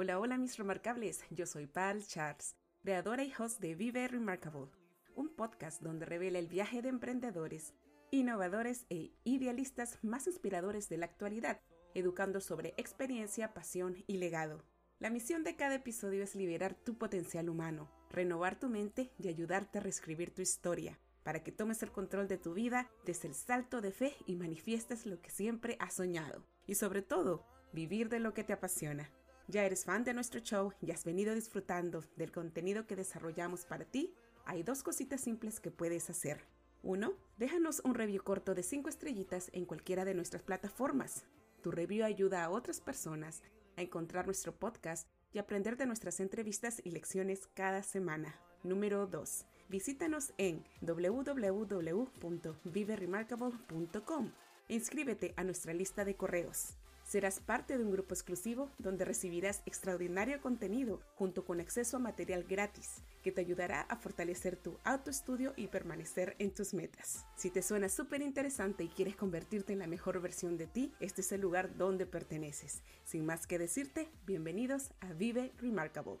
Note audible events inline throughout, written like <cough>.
Hola, hola mis remarcables, yo soy Pal Charles, creadora y host de Vive Remarkable, un podcast donde revela el viaje de emprendedores, innovadores e idealistas más inspiradores de la actualidad, educando sobre experiencia, pasión y legado. La misión de cada episodio es liberar tu potencial humano, renovar tu mente y ayudarte a reescribir tu historia, para que tomes el control de tu vida desde el salto de fe y manifiestes lo que siempre has soñado. Y sobre todo, vivir de lo que te apasiona. Ya eres fan de nuestro show y has venido disfrutando del contenido que desarrollamos para ti. Hay dos cositas simples que puedes hacer. Uno, déjanos un review corto de 5 estrellitas en cualquiera de nuestras plataformas. Tu review ayuda a otras personas a encontrar nuestro podcast y aprender de nuestras entrevistas y lecciones cada semana. Número 2. Visítanos en www.viveremarkable.com inscríbete a nuestra lista de correos. Serás parte de un grupo exclusivo donde recibirás extraordinario contenido junto con acceso a material gratis que te ayudará a fortalecer tu autoestudio y permanecer en tus metas. Si te suena súper interesante y quieres convertirte en la mejor versión de ti, este es el lugar donde perteneces. Sin más que decirte, bienvenidos a Vive Remarkable.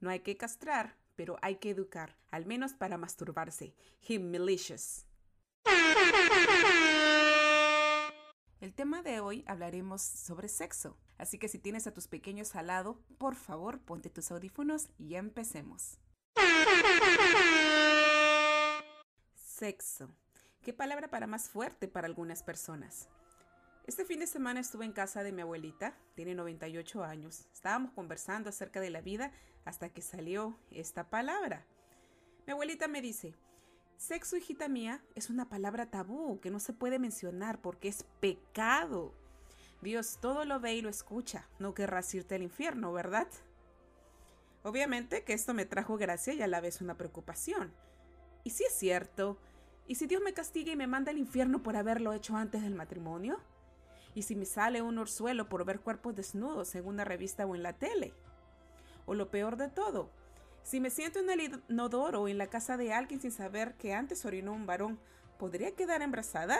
No hay que castrar, pero hay que educar, al menos para masturbarse. Malicious. El tema de hoy hablaremos sobre sexo, así que si tienes a tus pequeños al lado, por favor ponte tus audífonos y empecemos. Sexo. ¿Qué palabra para más fuerte para algunas personas? Este fin de semana estuve en casa de mi abuelita, tiene 98 años. Estábamos conversando acerca de la vida hasta que salió esta palabra. Mi abuelita me dice, sexo, hijita mía, es una palabra tabú que no se puede mencionar porque es pecado. Dios todo lo ve y lo escucha, no querrás irte al infierno, ¿verdad? Obviamente que esto me trajo gracia y a la vez una preocupación. ¿Y si es cierto? ¿Y si Dios me castiga y me manda al infierno por haberlo hecho antes del matrimonio? ¿Y si me sale un orzuelo por ver cuerpos desnudos en una revista o en la tele? O lo peor de todo, si me siento en el inodoro o en la casa de alguien sin saber que antes orinó un varón, ¿podría quedar embarazada?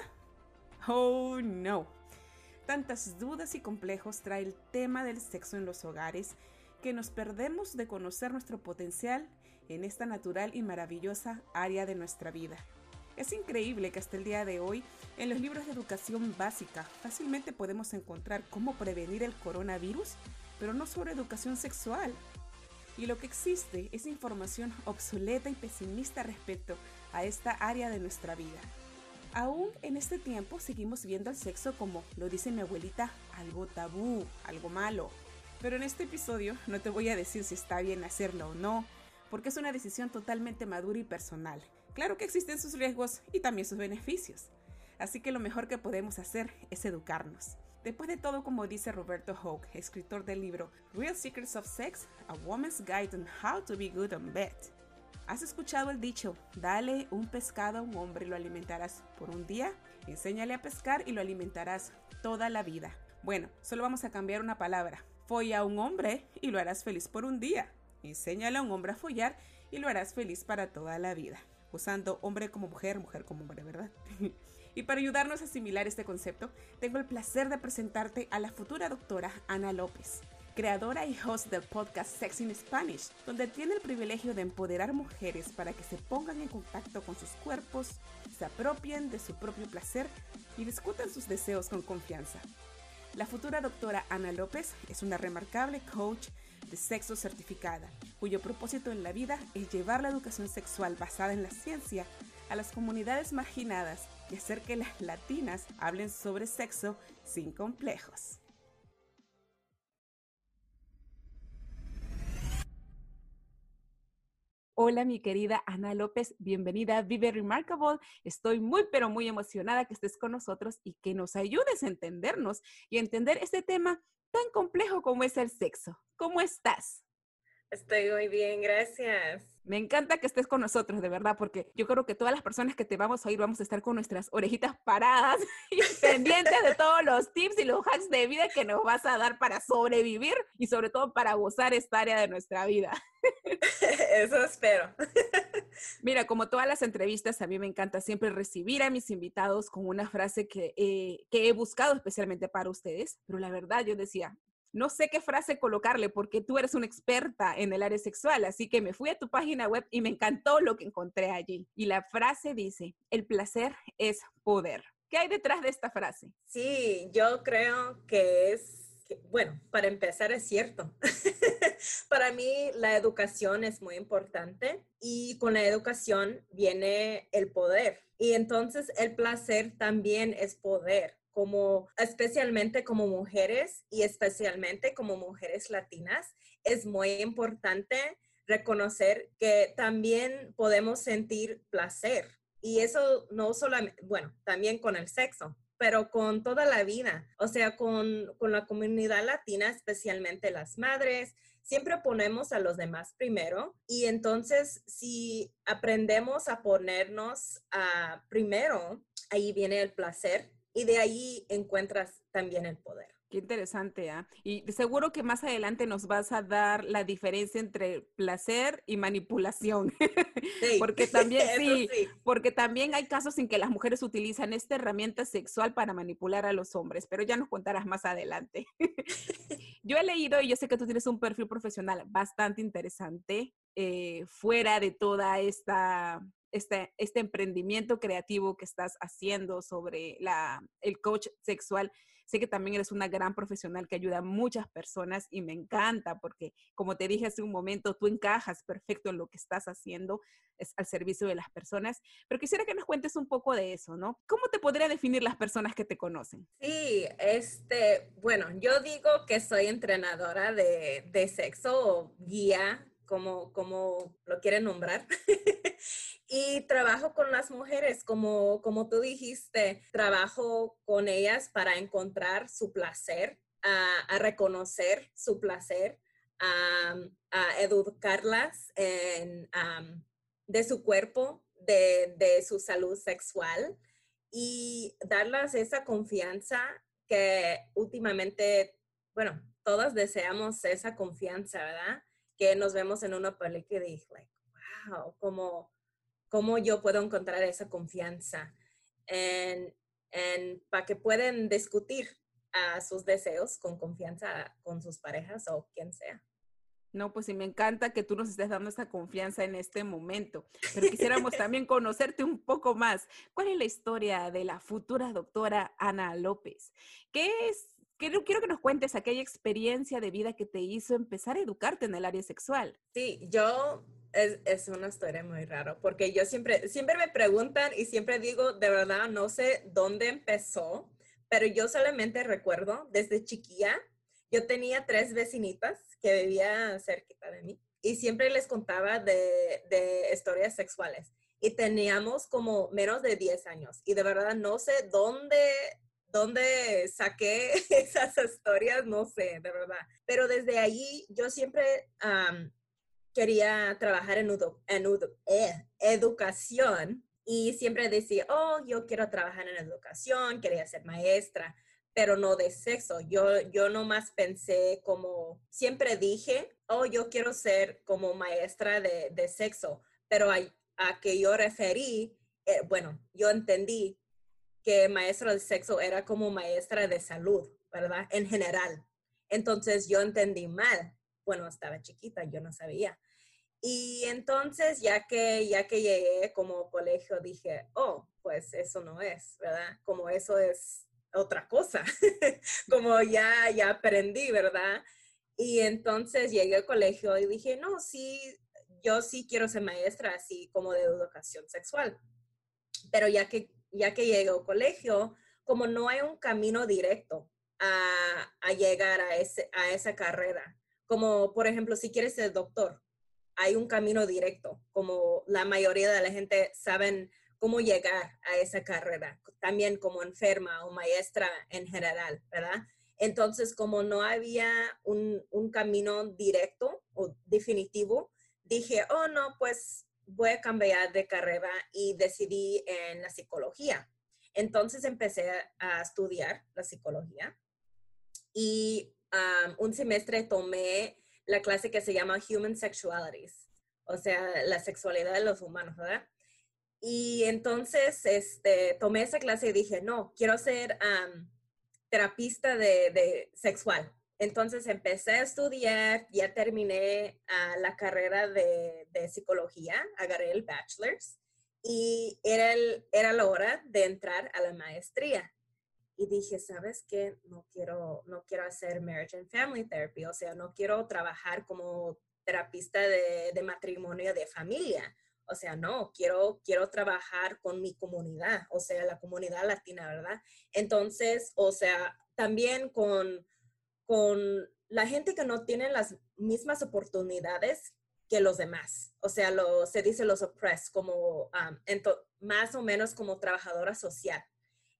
Oh, no. Tantas dudas y complejos trae el tema del sexo en los hogares que nos perdemos de conocer nuestro potencial en esta natural y maravillosa área de nuestra vida. Es increíble que hasta el día de hoy, en los libros de educación básica, fácilmente podemos encontrar cómo prevenir el coronavirus, pero no sobre educación sexual, y lo que existe es información obsoleta y pesimista respecto a esta área de nuestra vida. Aún en este tiempo seguimos viendo al sexo como, lo dice mi abuelita, algo tabú, algo malo. Pero en este episodio no te voy a decir si está bien hacerlo o no, porque es una decisión totalmente madura y personal. Claro que existen sus riesgos y también sus beneficios. Así que lo mejor que podemos hacer es educarnos. Después de todo, como dice Roberto Hoke, escritor del libro Real Secrets of Sex, A Woman's Guide on How to Be Good on Bed. ¿Has escuchado el dicho, dale un pescado a un hombre y lo alimentarás por un día? Enséñale a pescar y lo alimentarás toda la vida. Bueno, solo vamos a cambiar una palabra. Folla a un hombre y lo harás feliz por un día. Enséñale a un hombre a follar y lo harás feliz para toda la vida. Usando hombre como mujer, mujer como hombre, ¿verdad? <laughs> Y para ayudarnos a asimilar este concepto, tengo el placer de presentarte a la futura doctora Ana López, creadora y host del podcast Sex in Spanish, donde tiene el privilegio de empoderar mujeres para que se pongan en contacto con sus cuerpos, se apropien de su propio placer y discutan sus deseos con confianza. La futura doctora Ana López es una remarcable coach de sexo certificada, cuyo propósito en la vida es llevar la educación sexual basada en la ciencia a las comunidades marginadas y hacer que las latinas hablen sobre sexo sin complejos. Hola mi querida Ana López, bienvenida a Vive Remarkable. Estoy muy pero muy emocionada que estés con nosotros y que nos ayudes a entendernos y entender este tema tan complejo como es el sexo. ¿Cómo estás? Estoy muy bien, gracias. Me encanta que estés con nosotros, de verdad, porque yo creo que todas las personas que te vamos a oír vamos a estar con nuestras orejitas paradas <laughs> y pendientes de todos los tips y los hacks de vida que nos vas a dar para sobrevivir y sobre todo para gozar esta área de nuestra vida. <laughs> Eso espero. <laughs> Mira, como todas las entrevistas, a mí me encanta siempre recibir a mis invitados con una frase que, que he buscado especialmente para ustedes, pero la verdad yo decía, no sé qué frase colocarle porque tú eres una experta en el área sexual, así que me fui a tu página web y me encantó lo que encontré allí. Y la frase dice, el placer es poder. ¿Qué hay detrás de esta frase? Sí, yo creo que es, bueno, para empezar es cierto. <laughs> para mí la educación es muy importante y con la educación viene el poder. Y entonces el placer también es poder como especialmente como mujeres y especialmente como mujeres latinas, es muy importante reconocer que también podemos sentir placer. Y eso no solamente, bueno, también con el sexo, pero con toda la vida, o sea, con, con la comunidad latina, especialmente las madres, siempre ponemos a los demás primero y entonces si aprendemos a ponernos a primero, ahí viene el placer y de ahí encuentras también el poder. Qué interesante, ¿ah? Y seguro que más adelante nos vas a dar la diferencia entre placer y manipulación. <laughs> Sí, porque <laughs> también sí, porque también hay casos en que las mujeres utilizan esta herramienta sexual para manipular a los hombres, pero ya nos contarás más adelante. <laughs> yo he leído y yo sé que tú tienes un perfil profesional bastante interesante eh, fuera de toda esta este, este emprendimiento creativo que estás haciendo sobre la, el coach sexual. Sé que también eres una gran profesional que ayuda a muchas personas y me encanta porque, como te dije hace un momento, tú encajas perfecto en lo que estás haciendo es al servicio de las personas. Pero quisiera que nos cuentes un poco de eso, ¿no? ¿Cómo te podría definir las personas que te conocen? Sí, este, bueno, yo digo que soy entrenadora de, de sexo guía como, como lo quieren nombrar. <laughs> y trabajo con las mujeres, como, como tú dijiste, trabajo con ellas para encontrar su placer, a, reconocer su placer, a, educarlas en, de su cuerpo, de, de su salud sexual y darles esa confianza que últimamente, bueno, todas deseamos esa confianza, ¿verdad? Que nos vemos en una película y dije, like, wow, ¿cómo, cómo yo puedo encontrar esa confianza en, para que puedan discutir a sus deseos con confianza con sus parejas o quien sea. No, pues sí, me encanta que tú nos estés dando esa confianza en este momento, pero quisiéramos también conocerte un poco más. ¿Cuál es la historia de la futura doctora Ana López? ¿Qué es quiero, quiero que nos cuentes aquella experiencia de vida que te hizo empezar a educarte en el área sexual. Sí, yo es, es, una historia muy rara, porque yo siempre, siempre me preguntan y siempre digo, de verdad, no sé dónde empezó, pero yo solamente recuerdo desde chiquilla, yo tenía tres vecinitas que vivían cerquita de mí y siempre les contaba de, de historias sexuales y teníamos como menos de 10 años y de verdad no sé dónde dónde saqué <laughs> esas historias, no sé, de verdad. Pero desde ahí yo siempre quería trabajar en, eh, educación y siempre decía, oh, yo quiero trabajar en educación, quería ser maestra, pero no de sexo. Yo, yo nomás pensé como, siempre dije, oh, yo quiero ser como maestra de, de sexo, pero a, a que yo referí, eh, bueno, yo entendí que maestra de sexo era como maestra de salud, ¿verdad? En general. Entonces yo entendí mal. Bueno, estaba chiquita, yo no sabía. Y entonces, ya que, ya que llegué como colegio, dije, oh, pues eso no es, ¿verdad? Como eso es otra cosa. <laughs> como ya, ya aprendí, ¿verdad? Y entonces llegué al colegio y dije, no, sí, yo sí quiero ser maestra, así como de educación sexual. Pero ya que ya que llego al colegio, como no hay un camino directo a, llegar a, ese, a esa carrera, como por ejemplo, si quieres ser doctor, hay un camino directo, como la mayoría de la gente saben cómo llegar a esa carrera, también como enferma o maestra en general, ¿verdad? Entonces, como no había un, un camino directo o definitivo, dije, oh, no, pues voy a cambiar de carrera y decidí en la psicología. Entonces empecé a estudiar la psicología y un semestre tomé la clase que se llama Human Sexualities, o sea, la sexualidad de los humanos, ¿verdad? Y entonces este, tomé esa clase y dije, no, quiero ser terapista de, sexual. Entonces empecé a estudiar, ya terminé ah, la carrera de, de, psicología, agarré el bachelor's y era, el, era la hora de entrar a la maestría. Y dije, ¿sabes qué? No quiero, no quiero hacer marriage and family therapy, o sea, no quiero trabajar como terapista de, de matrimonio de familia. O sea, no, quiero, quiero trabajar con mi comunidad, o sea, la comunidad latina, ¿verdad? Entonces, o sea, también con, con la gente que no tiene las mismas oportunidades que los demás. O sea, lo, se dice los oppressed, como más o menos como trabajadora social.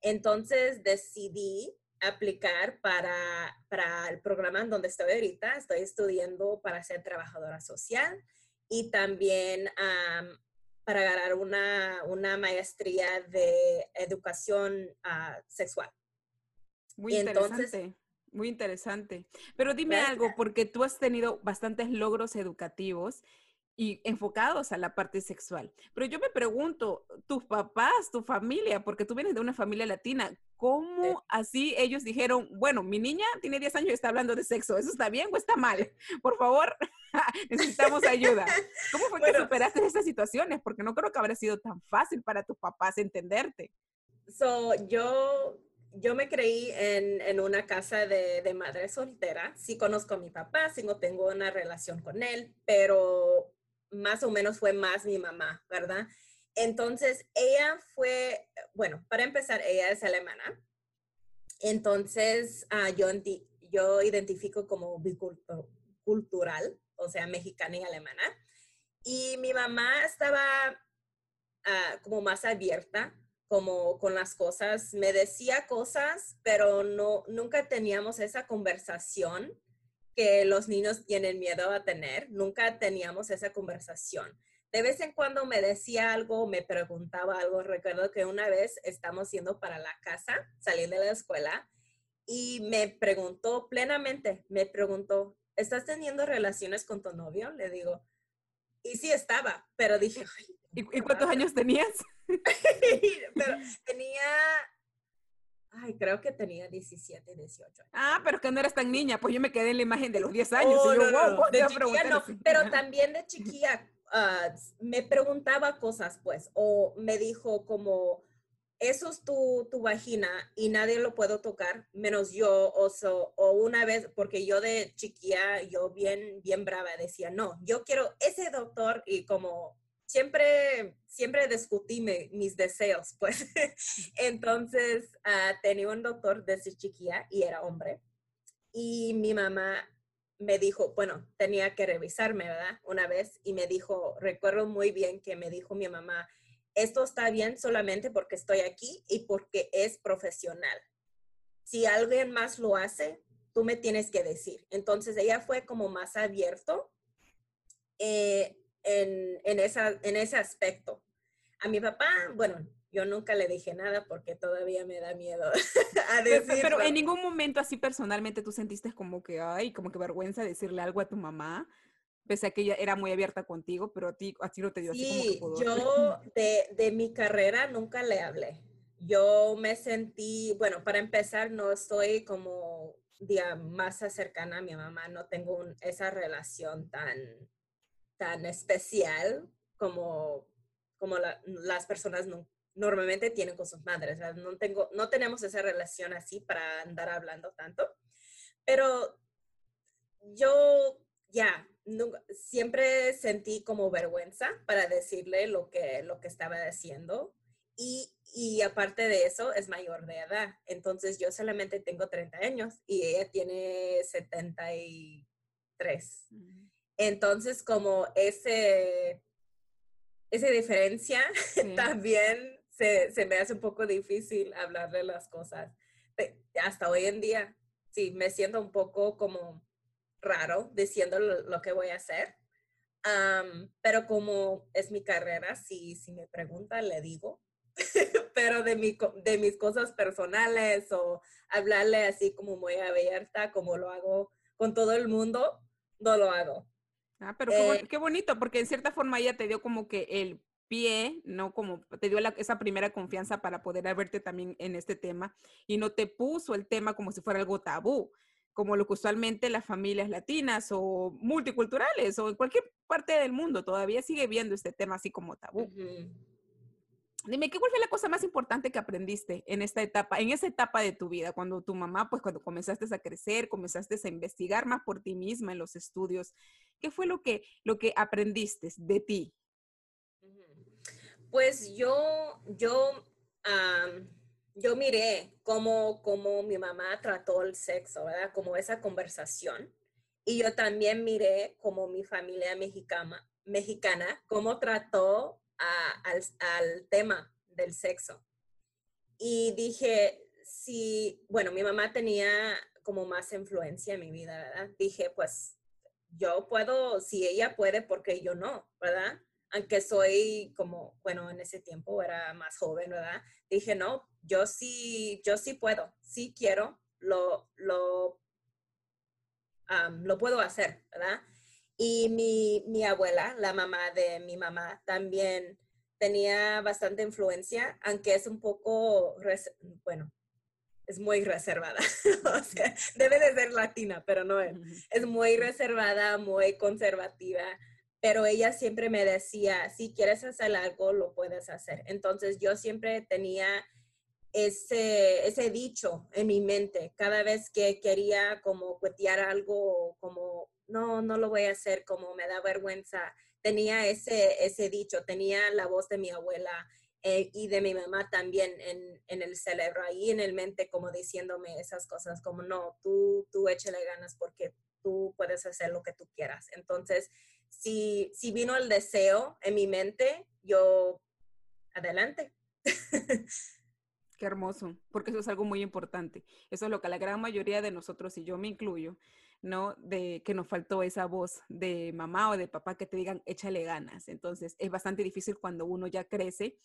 Entonces decidí aplicar para, para el programa en donde estoy ahorita. Estoy estudiando para ser trabajadora social y también para ganar una, una, maestría de educación ah, sexual. Muy interesante. Muy interesante. Pero dime algo, porque tú has tenido bastantes logros educativos y enfocados a la parte sexual. Pero yo me pregunto, tus papás, tu familia, porque tú vienes de una familia latina, ¿cómo así ellos dijeron, bueno, mi niña tiene 10 años y está hablando de sexo, ¿eso está bien o está mal? Por favor, <laughs> necesitamos ayuda. <laughs> ¿Cómo fue que superaste esas situaciones? Porque no creo que habrá sido tan fácil para tus papás entenderte. So, yo yo me creí en, una casa de, madre soltera. Sí conozco a mi papá, sí no tengo una relación con él, pero más o menos fue más mi mamá, ¿verdad? Entonces, ella fue, bueno, para empezar, ella es alemana. Entonces, ah, yo, yo identifico como bicultural, o sea, mexicana y alemana. Y mi mamá estaba ah, como más abierta como con las cosas, me decía cosas, pero no, nunca teníamos esa conversación que los niños tienen miedo a tener, nunca teníamos esa conversación. De vez en cuando me decía algo, me preguntaba algo. Recuerdo que una vez estamos yendo para la casa, saliendo de la escuela, y me preguntó plenamente, me preguntó, ¿estás teniendo relaciones con tu novio? Le digo, y sí estaba, pero dije, ¿y cuántos años tenías? <laughs> pero <laughs> tenía, ay, creo que tenía 17, 18 Ah, pero que no eras tan niña, pues yo me quedé en la imagen de los 10 años. y yo, wow, de chiquilla no, pero también de chiquilla ah, me preguntaba cosas, pues, o me dijo como, eso es tu, tu, vagina y nadie lo puedo tocar, menos yo, o, o una vez, porque yo de chiquilla, yo bien, bien brava, decía, no, yo quiero ese doctor y como siempre, siempre discutí mis deseos, pues. <laughs> Entonces, uh, tenía un doctor desde chiquilla y era hombre. Y mi mamá me dijo, bueno, tenía que revisarme, ¿verdad? Una vez y me dijo, recuerdo muy bien que me dijo mi mamá, esto está bien solamente porque estoy aquí y porque es profesional. Si alguien más lo hace, tú me tienes que decir. Entonces ella fue como más abierto. Eh, en, en, esa, en ese aspecto. A mi papá, bueno, yo nunca le dije nada porque todavía me da miedo <laughs> a decirlo. Pero, en ningún momento así personalmente tú sentiste como que, ay, como que vergüenza decirle algo a tu mamá, pese a que ella era muy abierta contigo, pero a ti, a ti no te dio así como que yo de, de mi carrera nunca le hablé. Yo me sentí, bueno, para empezar, no estoy como día más cercana a mi mamá, no tengo esa relación tan tan especial como, como las personas normalmente tienen con sus madres. No, tengo, no tenemos esa relación así para andar hablando tanto. Pero yo ya, siempre sentí como vergüenza para decirle lo que, lo que estaba haciendo. Y, aparte de eso, es mayor de edad. Entonces yo solamente tengo 30 años y ella tiene 73. Entonces, como ese, esa diferencia <laughs> también se, me hace un poco difícil hablar de las cosas. Hasta hoy en día sí, me siento un poco como raro diciendo lo, que voy a hacer. pero como es mi carrera, si, si me pregunta, le digo. <laughs> pero de, mi, de mis cosas personales o hablarle así como muy abierta, como lo hago con todo el mundo, no lo hago. Ah, pero qué, eh qué bonito, porque en cierta forma ella te dio como que el pie, ¿no? Como te dio esa primera confianza para poder verte también en este tema y no te puso el tema como si fuera algo tabú, como lo que usualmente las familias latinas o multiculturales o en cualquier parte del mundo todavía sigue viendo este tema así como tabú. Dime, ¿qué fue la cosa más importante que aprendiste en esta etapa, en esa etapa de tu vida, cuando tu mamá, pues cuando comenzaste a crecer, comenzaste a investigar más por ti misma en los estudios? ¿Qué fue lo que, lo que aprendiste de ti? Pues yo, yo, yo miré cómo, cómo mi mamá trató el sexo, ¿verdad? Como esa conversación. Y yo también miré cómo mi familia mexicana, mexicana cómo trató al, tema del sexo. Y dije, si, bueno, mi mamá tenía como más influencia en mi vida, ¿verdad? Dije, pues yo puedo, si ella puede, porque yo no, ¿verdad? Aunque soy como, bueno, en ese tiempo era más joven, ¿verdad? Dije, no, yo sí, yo sí puedo, sí quiero, lo, lo, lo puedo hacer, ¿verdad? Y mi, mi abuela, la mamá de mi mamá, también tenía bastante influencia, aunque es un poco, bueno, es muy reservada. <laughs> o sea, debe de ser latina, pero no es. Es muy reservada, muy conservativa, pero ella siempre me decía, si quieres hacer algo, lo puedes hacer. Entonces yo siempre tenía ese, ese dicho en mi mente cada vez que quería como cuetear algo, como no, no lo voy a hacer, como me da vergüenza. Tenía ese, ese dicho, tenía la voz de mi abuela eh, y de mi mamá también en, en, el cerebro, ahí en el mente, como diciéndome esas cosas, como no, tú, tú échale ganas porque tú puedes hacer lo que tú quieras. Entonces, si, si vino el deseo en mi mente, yo, adelante. <laughs> Qué hermoso, porque eso es algo muy importante. Eso es lo que la gran mayoría de nosotros, y yo me incluyo, ¿no? De que nos faltó esa voz de mamá o de papá que te digan, échale ganas. Entonces, es bastante difícil cuando uno ya crece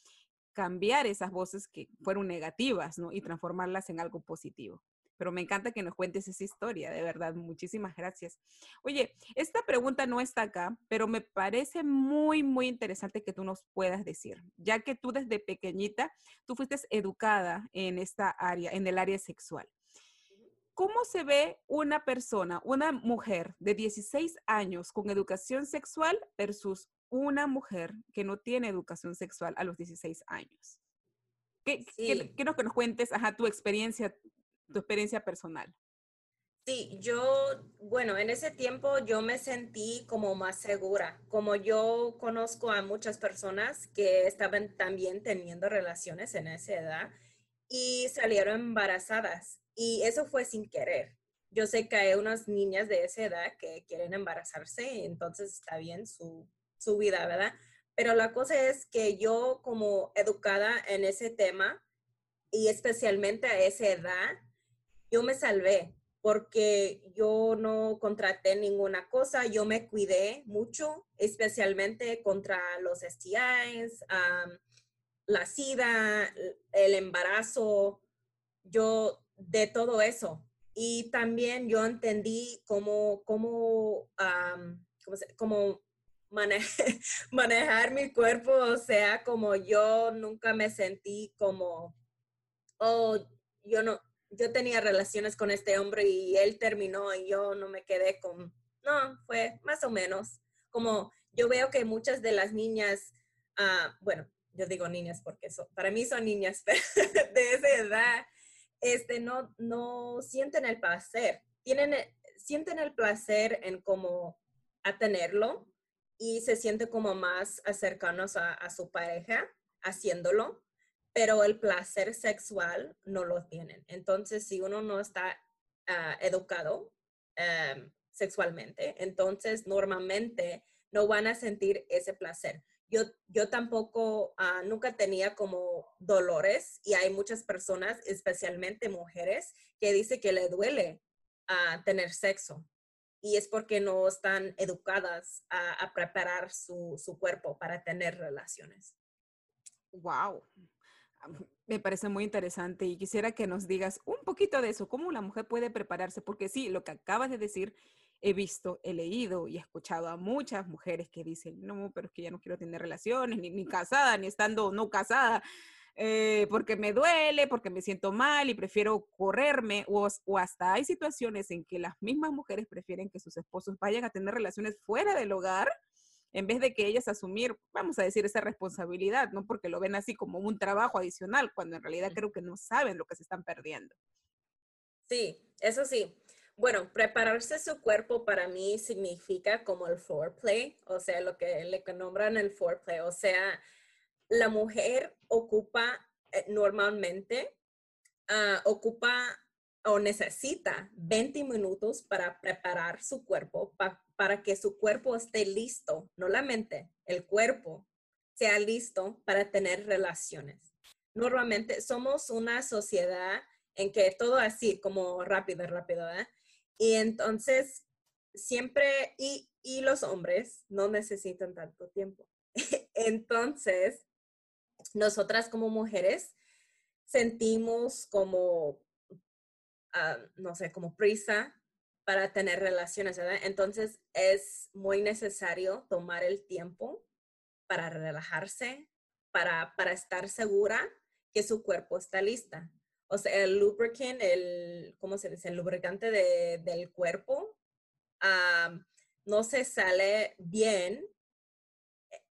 cambiar esas voces que fueron negativas. Y transformarlas en algo positivo. Pero me encanta que nos cuentes esa historia, de verdad. Muchísimas gracias. Oye, esta pregunta no está acá, pero me parece muy, muy interesante que tú nos puedas decir, ya que tú desde pequeñita, tú fuiste educada en esta área, en el área sexual. ¿Cómo se ve una persona, una mujer de 16 años con educación sexual versus una mujer que no tiene educación sexual a los 16 años? ¿Qué, quiero que nos cuentes ajá, tu experiencia, tu experiencia personal. Sí, yo, bueno, en ese tiempo yo me sentí como más segura, como yo conozco a muchas personas que estaban también teniendo relaciones en esa edad y salieron embarazadas y eso fue sin querer. Yo sé que hay unas niñas de esa edad que quieren embarazarse, entonces está bien su, su vida, ¿verdad? Pero la cosa es que yo como educada en ese tema y especialmente a esa edad, yo me salvé porque yo no contraté ninguna cosa, yo me cuidé mucho, especialmente contra los STIs, la SIDA, el embarazo. Yo de todo eso. Y también yo entendí cómo, cómo, cómo, <laughs> manejar mi cuerpo, sea, como yo nunca me sentí como, oh, yo no, yo tenía relaciones con este hombre y él terminó y yo no me quedé con, no, fue más o menos, como yo veo que muchas de las niñas, ah, bueno, yo digo niñas porque para mí son niñas <laughs> de esa edad, este, no, no sienten el placer. Tienen, eh, sienten el placer en cómo a tenerlo y se siente como más cercanos a, su pareja haciéndolo, pero el placer sexual no lo tienen. Entonces, si uno no está ah, educado em, sexualmente, entonces normalmente no van a sentir ese placer yo, yo tampoco, ah, nunca tenía como dolores y hay muchas personas, especialmente mujeres, que dice que le duele a tener sexo. Y es porque no están educadas a, preparar su, su cuerpo para tener relaciones. Wow, me parece muy interesante y quisiera que nos digas un poquito de eso, cómo la mujer puede prepararse, porque sí, lo que acabas de decir, he visto, he leído y he escuchado a muchas mujeres que dicen, no, pero es que ya no quiero tener relaciones, ni, ni casada, ni estando no casada, eh, porque me duele, porque me siento mal y prefiero correrme, o, o hasta hay situaciones en que las mismas mujeres prefieren que sus esposos vayan a tener relaciones fuera del hogar en vez de que ellas asumir, vamos a decir, esa responsabilidad, ¿no? Porque lo ven así como un trabajo adicional, cuando en realidad creo que no saben lo que se están perdiendo. Sí, eso sí. Bueno, prepararse su cuerpo para mí significa como el foreplay, o sea, lo que le nombran el foreplay, o sea, la mujer ocupa eh, normalmente, ah, ocupa o necesita 20 minutos para preparar su cuerpo, para que su cuerpo esté listo, no la mente, el cuerpo sea listo para tener relaciones. Normalmente somos una sociedad en que todo así, como rápido, rápido, ¿eh? Y entonces, siempre, y, y los hombres no necesitan tanto tiempo. <laughs> entonces, nosotras como mujeres sentimos como, ah, no sé, como prisa para tener relaciones. Entonces es muy necesario tomar el tiempo para relajarse, para, para estar segura que su cuerpo está lista. O sea, el lubricant, el, ¿cómo se dice? El lubricante del cuerpo ah, no se sale bien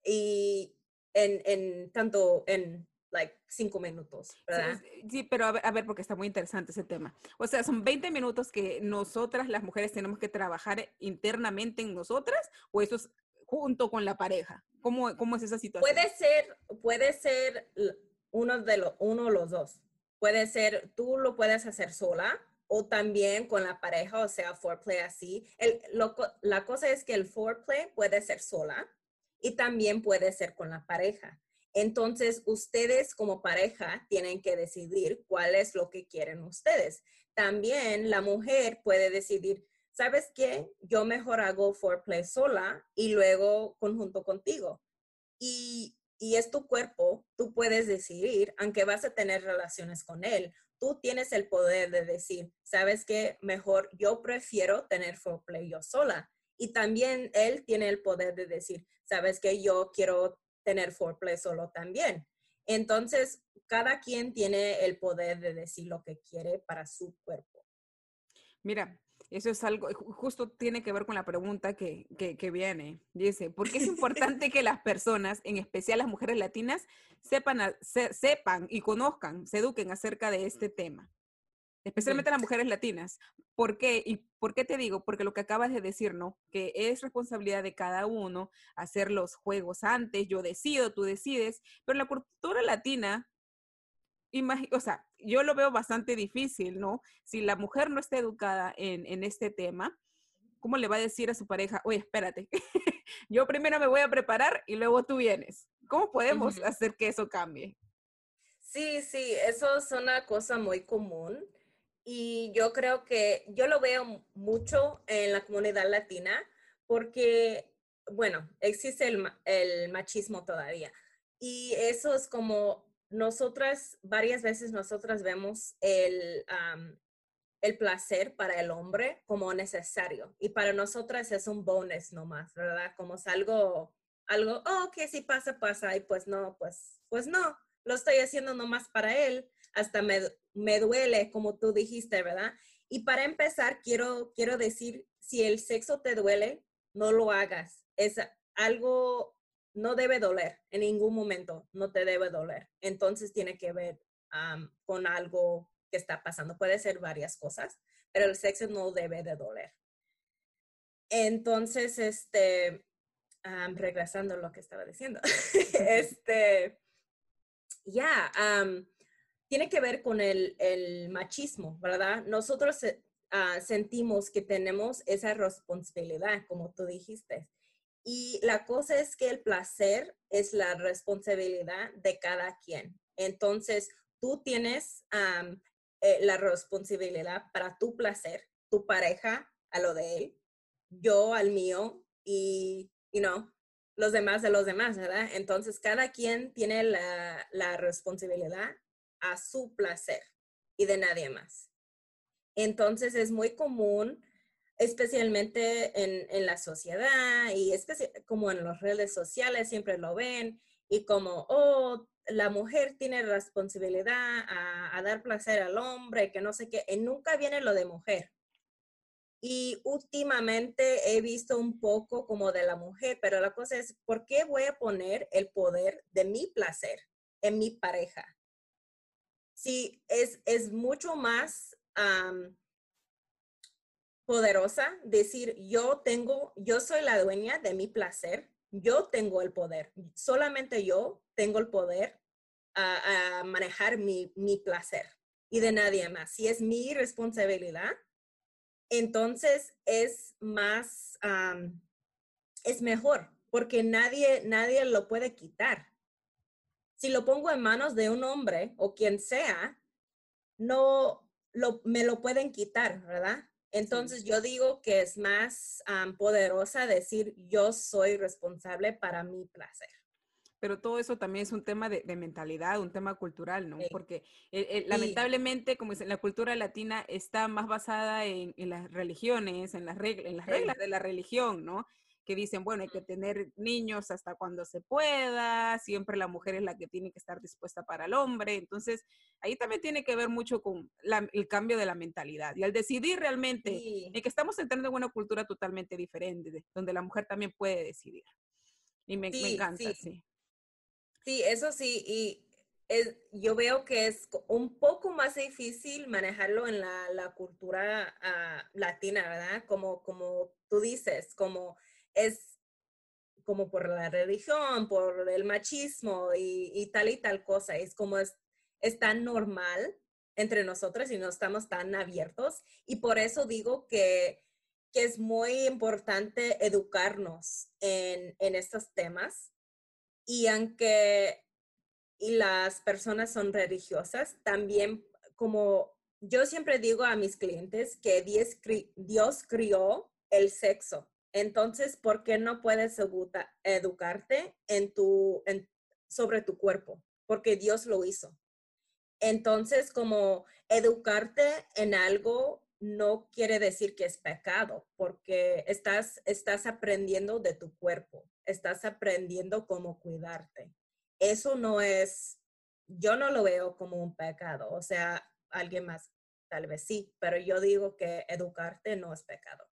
y en, en tanto en like cinco minutos, ¿verdad? Sí, pero a ver, porque está muy interesante ese tema. O sea, son 20 minutos que nosotras, las mujeres, tenemos que trabajar internamente en nosotras, o eso es junto con la pareja. ¿Cómo, cómo es esa situación? Puede ser, puede ser uno de los, uno o los dos. Puede ser, tú lo puedes hacer sola o también con la pareja, o sea, foreplay así. El, lo, la cosa es que el foreplay puede ser sola y también puede ser con la pareja. Entonces, ustedes como pareja tienen que decidir cuál es lo que quieren ustedes. También la mujer puede decidir, ¿sabes qué? Yo mejor hago foreplay sola y luego conjunto contigo. Y, y es tu cuerpo, tú puedes decidir, aunque vas a tener relaciones con él, tú tienes el poder de decir, ¿sabes qué? Mejor yo prefiero tener foreplay yo sola. Y también él tiene el poder de decir, ¿sabes qué? Yo quiero tener foreplay solo también. Entonces, cada quien tiene el poder de decir lo que quiere para su cuerpo. Mira, eso es algo, justo tiene que ver con la pregunta que, que, viene. Dice, ¿por qué es importante que las personas, en especial las mujeres latinas, sepan, sepan y conozcan, se eduquen acerca de este tema? especialmente las mujeres latinas. ¿Por qué? ¿Y por qué te digo? Porque lo que acabas de decir, ¿no? Que es responsabilidad de cada uno hacer los juegos antes, yo decido, tú decides, pero la cultura latina, o sea, yo lo veo bastante difícil, ¿no? Si la mujer no está educada en, en este tema, ¿cómo le va a decir a su pareja, oye, espérate, <laughs> yo primero me voy a preparar y luego tú vienes? ¿Cómo podemos hacer que eso cambie? Sí, sí, eso es una cosa muy común y yo creo que yo lo veo mucho en la comunidad latina porque, bueno, existe el, machismo todavía. Y eso es como nosotras, varias veces nosotras vemos el, el placer para el hombre como necesario. Y para nosotras es un bonus nomás, ¿verdad? Como es algo, algo, oh, que si pasa, pasa. Y pues no, pues, pues no, lo estoy haciendo nomás para él hasta me, me duele, como tú dijiste, ¿verdad? Y para empezar, quiero, quiero decir, si el sexo te duele, no lo hagas. Es algo, no debe doler en ningún momento, no te debe doler. Entonces tiene que ver con algo que está pasando. Puede ser varias cosas, pero el sexo no debe de doler. Entonces, este, regresando a lo que estaba diciendo, <laughs> este, ya, tiene que ver con el, machismo, ¿verdad? Nosotros ah, sentimos que tenemos esa responsabilidad, como tú dijiste. Y la cosa es que el placer es la responsabilidad de cada quien. Entonces, tú tienes eh, la responsabilidad para tu placer tu pareja a lo de él, yo al mío y, you know, los demás de los demás, ¿verdad? Entonces, cada quien tiene la, la responsabilidad a su placer y de nadie más. Entonces, es muy común especialmente en, en, la sociedad y como en las redes sociales siempre lo ven y como, oh, la mujer tiene responsabilidad a, a, dar placer al hombre, que no sé qué, y nunca viene lo de mujer. Y últimamente he visto un poco como de la mujer, pero la cosa es, ¿por qué voy a poner el poder de mi placer en mi pareja? Si es, es mucho más poderosa decir, yo tengo, yo soy la dueña de mi placer, yo tengo el poder, solamente yo tengo el poder a, manejar mi, mi, placer y de nadie más. Si es mi responsabilidad, entonces es más, es mejor, porque nadie, nadie lo puede quitar. Si lo pongo en manos de un hombre o quien sea, no lo, me lo pueden quitar, ¿verdad? Entonces yo digo que es más poderosa decir yo soy responsable para mi placer. Pero todo eso también es un tema de, mentalidad, un tema cultural, ¿no? Porque eh, eh, lamentablemente, como dice, la cultura latina está más basada en, las religiones, en las, en las reglas de la religión, ¿no? Que dicen, bueno, hay que tener niños hasta cuando se pueda, siempre la mujer es la que tiene que estar dispuesta para el hombre. Entonces, ahí también tiene que ver mucho con el cambio de la mentalidad. Y al decidir realmente que estamos entrando en una cultura totalmente diferente, donde la mujer también puede decidir. Y me, encanta, sí. sí. eso sí, y es, yo veo que es un poco más difícil manejarlo en la, cultura ah, latina, ¿verdad? Como, como tú dices, como es como por la religión, por el machismo y, tal y tal cosa. Es como es, tan normal entre nosotros y no estamos tan abiertos. Y por eso digo que, es muy importante educarnos en, en estos temas. Y aunque y las personas son religiosas, también como yo siempre digo a mis clientes que Dios crió el sexo entonces, ¿por qué no puedes educarte en tu, sobre tu cuerpo? Porque Dios lo hizo. Entonces, como educarte en algo no quiere decir que es pecado, porque estás, estás aprendiendo de tu cuerpo, estás aprendiendo cómo cuidarte. Eso no es, yo no lo veo como un pecado, o sea, alguien más tal vez sí, pero yo digo que educarte no es pecado.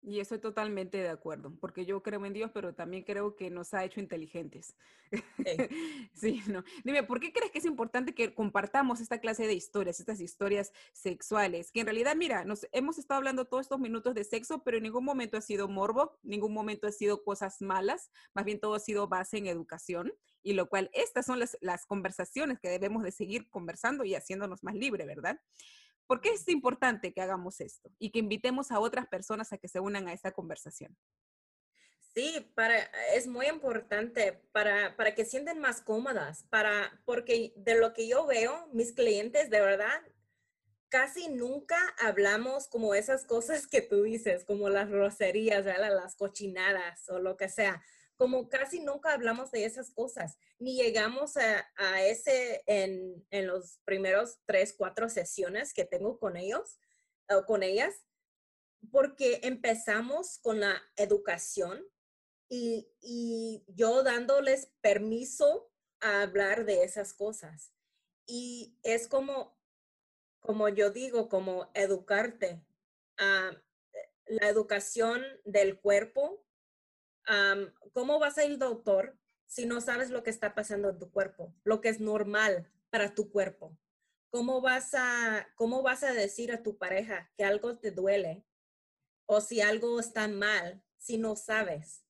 Y estoy totalmente de acuerdo, porque yo creo en Dios, pero también creo que nos ha hecho inteligentes. <laughs> Sí. no. Dime, ¿por qué crees que es importante que compartamos esta clase de historias, estas historias sexuales? Que en realidad, mira, nos hemos estado hablando todos estos minutos de sexo, pero en ningún momento ha sido morbo, ningún momento ha sido cosas malas, más bien todo ha sido base en educación, y lo cual estas son las, las conversaciones que debemos de seguir conversando y haciéndonos más libre, ¿verdad? ¿Por qué es importante que hagamos esto y que invitemos a otras personas a que se unan a esta conversación? Sí, para, es muy importante para, para que sienten más cómodas, para, porque de lo que yo veo, mis clientes de verdad casi nunca hablamos como esas cosas que tú dices, como las rocerías, las cochinadas o lo que sea como casi nunca hablamos de esas cosas, ni llegamos a, ese en, en, los primeros tres, cuatro sesiones que tengo con ellos o con ellas, porque empezamos con la educación y, y yo dándoles permiso a hablar de esas cosas. Y es como, como yo digo, como educarte. ah, la educación del cuerpo, ¿cómo vas a ir doctor si no sabes lo que está pasando en tu cuerpo, lo que es normal para tu cuerpo? ¿Cómo vas a, cómo vas a decir a tu pareja que algo te duele o si algo está mal si no sabes?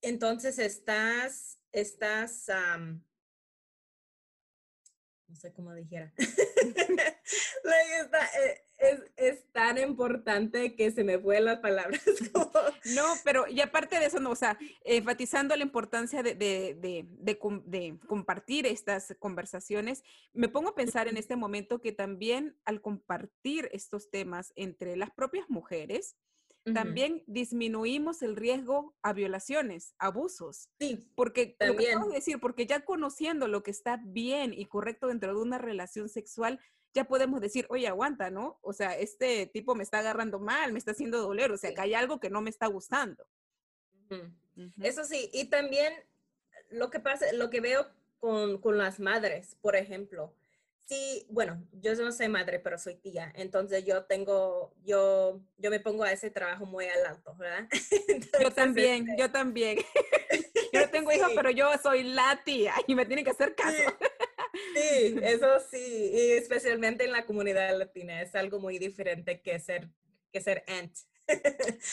Entonces estás, estás, no sé cómo dijera. <laughs> Eh, es, es, tan importante que se me vuelan las palabras. <laughs> No, pero y aparte de eso, no, o sea, enfatizando la importancia de, de, de, de, compartir estas conversaciones, me pongo a pensar en este momento que también al compartir estos temas entre las propias mujeres, también disminuimos el riesgo a violaciones, abusos. Sí, porque también. decir, porque ya conociendo lo que está bien y correcto dentro de una relación sexual, ya podemos decir, oye, aguanta, ¿no? O sea, este tipo me está agarrando mal, me está haciendo doler, o sea, que hay algo que no me está gustando. Eso sí, y también lo que pasa, lo que veo con, con las madres, por ejemplo, sí, bueno, yo no soy madre, pero soy tía, entonces yo tengo, yo, yo me pongo a ese trabajo muy al alto, ¿verdad? <laughs> yo también, este yo también. <laughs> yo no <laughs> tengo hijos, pero yo soy la tía y me tienen que hacer caso. Sí, eso sí, y especialmente en la comunidad latina es algo muy diferente que ser, que ser aunt.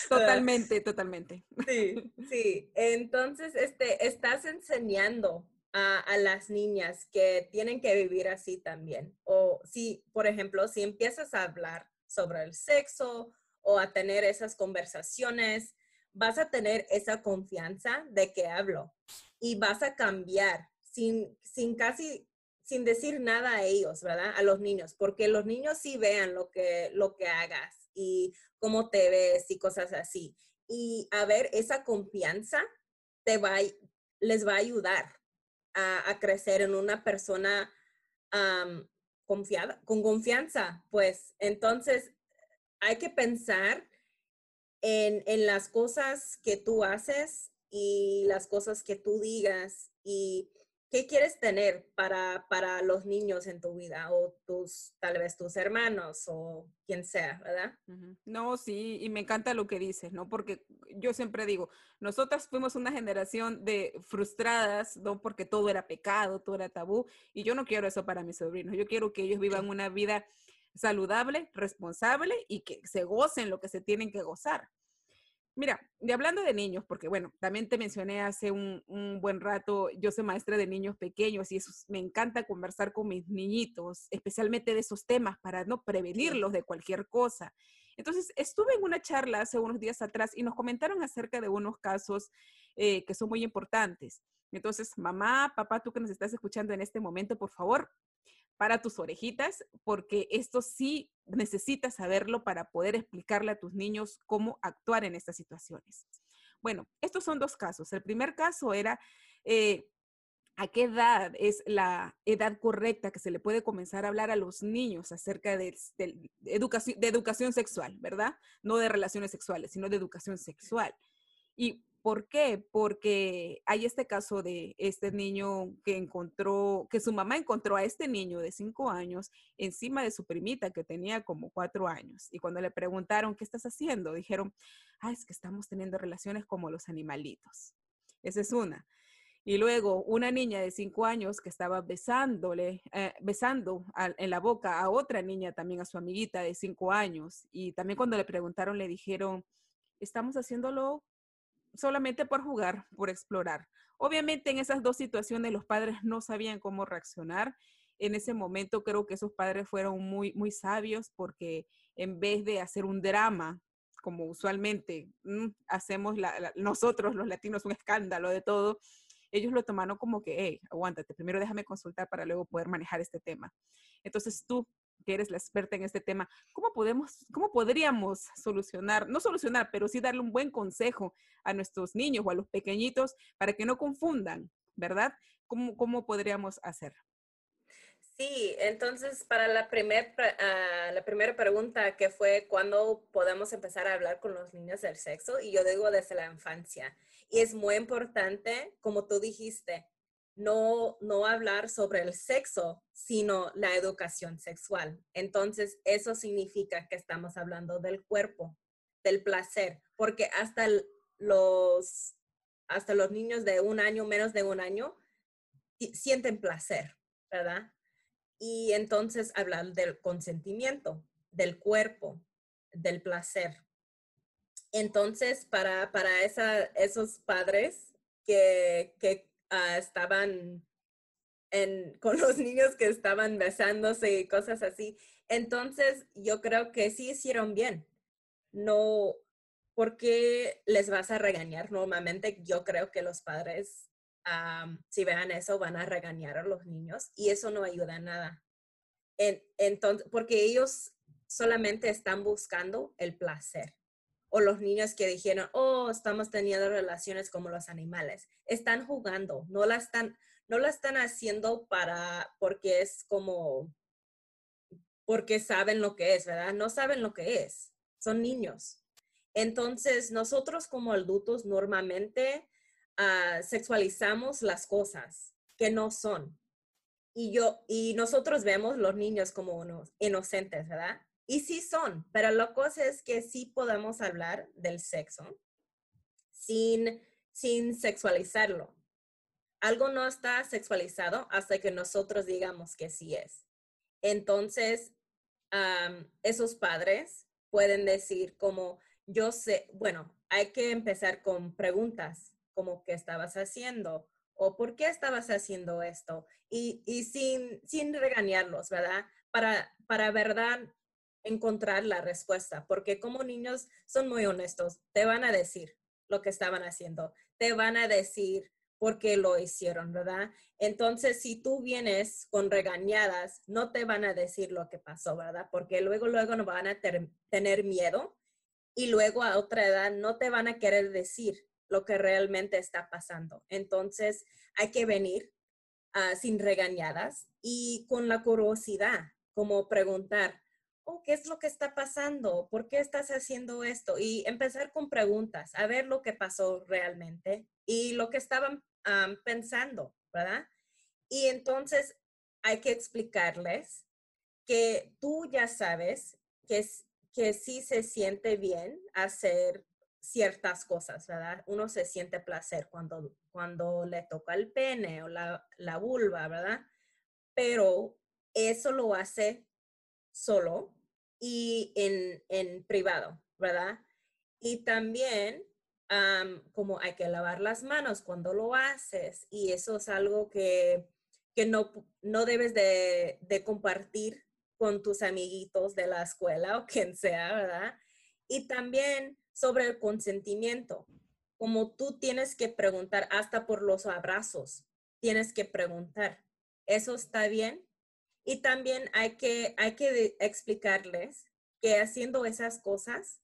Totalmente, totalmente. Sí, sí. Entonces, este, estás enseñando a, las niñas que tienen que vivir así también. O si, por ejemplo, si empiezas a hablar sobre el sexo o a tener esas conversaciones, vas a tener esa confianza de que hablo y vas a cambiar sin, sin casi, sin decir nada a ellos, ¿verdad? A los niños, porque los niños sí vean lo que, lo que hagas y cómo te ves y cosas así. Y a ver, esa confianza te va, les va a ayudar a, crecer en una persona confiada, con confianza, pues entonces hay que pensar en, en, las cosas que tú haces y las cosas que tú digas y ¿Qué quieres tener para, para los niños en tu vida o tus, tal vez tus hermanos o quien sea, verdad? No, sí, y me encanta lo que dices, ¿no? Porque yo siempre digo, nosotras fuimos una generación de frustradas, ¿no? Porque todo era pecado, todo era tabú, y yo no quiero eso para mis sobrinos, yo quiero que ellos vivan una vida saludable, responsable y que se gocen lo que se tienen que gozar. Mira, y hablando de niños, porque bueno, también te mencioné hace un, buen rato, yo soy maestra de niños pequeños y eso, me encanta conversar con mis niñitos, especialmente de esos temas para no prevenirlos de cualquier cosa. Entonces, estuve en una charla hace unos días atrás y nos comentaron acerca de unos casos eh, que son muy importantes. Entonces, mamá, papá, tú que nos estás escuchando en este momento, por favor, para tus orejitas, porque esto sí necesitas saberlo para poder explicarle a tus niños cómo actuar en estas situaciones. Bueno, estos son dos casos. El primer caso era eh, a qué edad es la edad correcta que se le puede comenzar a hablar a los niños acerca de, educación, de educación sexual, ¿verdad? No de relaciones sexuales, sino de educación sexual. Y ¿Por qué? Porque hay este caso de este niño que encontró, que su mamá encontró a este niño de cinco años encima de su primita que tenía como cuatro años. Y cuando le preguntaron, ¿qué estás haciendo? Dijeron, ah, es que estamos teniendo relaciones como los animalitos. Esa es una. Y luego una niña de cinco años que estaba besándole, eh, besando en la boca a otra niña, también a su amiguita de cinco años. Y también cuando le preguntaron, le dijeron, estamos haciéndolo solamente por jugar, por explorar. Obviamente en esas dos situaciones los padres no sabían cómo reaccionar. En ese momento creo que esos padres fueron muy, muy sabios porque en vez de hacer un drama, como usualmente mm, hacemos nosotros los latinos un escándalo de todo, ellos lo tomaron como que, hey, aguántate, primero déjame consultar para luego poder manejar este tema. Entonces tú que eres la experta en este tema, ¿cómo podemos, cómo podríamos solucionar, no solucionar, pero sí darle un buen consejo a nuestros niños o a los pequeñitos para que no confundan, ¿verdad? ¿Cómo, cómo podríamos hacer? Sí, entonces para la, primer, ah, la primera pregunta que fue cuándo podemos empezar a hablar con los niños del sexo, y yo digo desde la infancia. Y es muy importante, como tú dijiste, no, no hablar sobre el sexo, sino la educación sexual. Entonces, eso significa que estamos hablando del cuerpo, del placer, porque hasta los, hasta los niños de un año, menos de un año, sienten placer, ¿verdad? Y entonces hablar del consentimiento, del cuerpo, del placer. Entonces, para, para esa, esos padres que, que Ah, estaban con los niños que estaban besándose y cosas así. Entonces, yo creo que sí hicieron bien. No, porque les vas a regañar? Normalmente yo creo que los padres, si vean eso, van a regañar a los niños y eso no ayuda a nada. entonces, porque ellos solamente están buscando el placer. O los niños que dijeron, oh, estamos teniendo relaciones como los animales. Están jugando, no la están, no la están haciendo para, porque es como, porque saben lo que es, ¿verdad? No saben lo que es. Son niños. Entonces, nosotros como adultos normalmente ah, sexualizamos las cosas que no son. Y yo, y nosotros vemos los niños como unos inocentes, ¿verdad? Y sí son, pero la cosa es que sí podemos hablar del sexo sin, sin sexualizarlo algo no está sexualizado hasta que nosotros digamos que sí es. Entonces, esos padres pueden decir como, yo sé, bueno, hay que empezar con preguntas, como qué estabas haciendo o por qué estabas haciendo esto y, sin, sin regañarlos, ¿verdad? Para, para verdad encontrar la respuesta, porque como niños son muy honestos, te van a decir lo que estaban haciendo, te van a decir porque lo hicieron, ¿verdad? Entonces, si tú vienes con regañadas, no te van a decir lo que pasó, ¿verdad? Porque luego, luego no van a tener miedo y luego a otra edad no te van a querer decir lo que realmente está pasando. Entonces, hay que venir ah, sin regañadas y con la curiosidad, como preguntar, oh, ¿qué es lo que está pasando? ¿Por qué estás haciendo esto? Y empezar con preguntas, a ver lo que pasó realmente y lo que estaban pensando, ¿verdad? Y entonces hay que explicarles que tú ya sabes que, que sí se siente bien hacer ciertas cosas, ¿verdad? Uno se siente placer cuando, cuando le toca el pene o la, la vulva, ¿verdad? Pero eso lo hace solo y en, en privado, ¿verdad? Y también como hay que lavar las manos cuando lo haces y eso es algo que, que no, no debes de, de, compartir con tus amiguitos de la escuela o quien sea, ¿verdad? Y también sobre el consentimiento, como tú tienes que preguntar hasta por los abrazos, tienes que preguntar, ¿eso está bien? Y también hay que, hay que explicarles que haciendo esas cosas,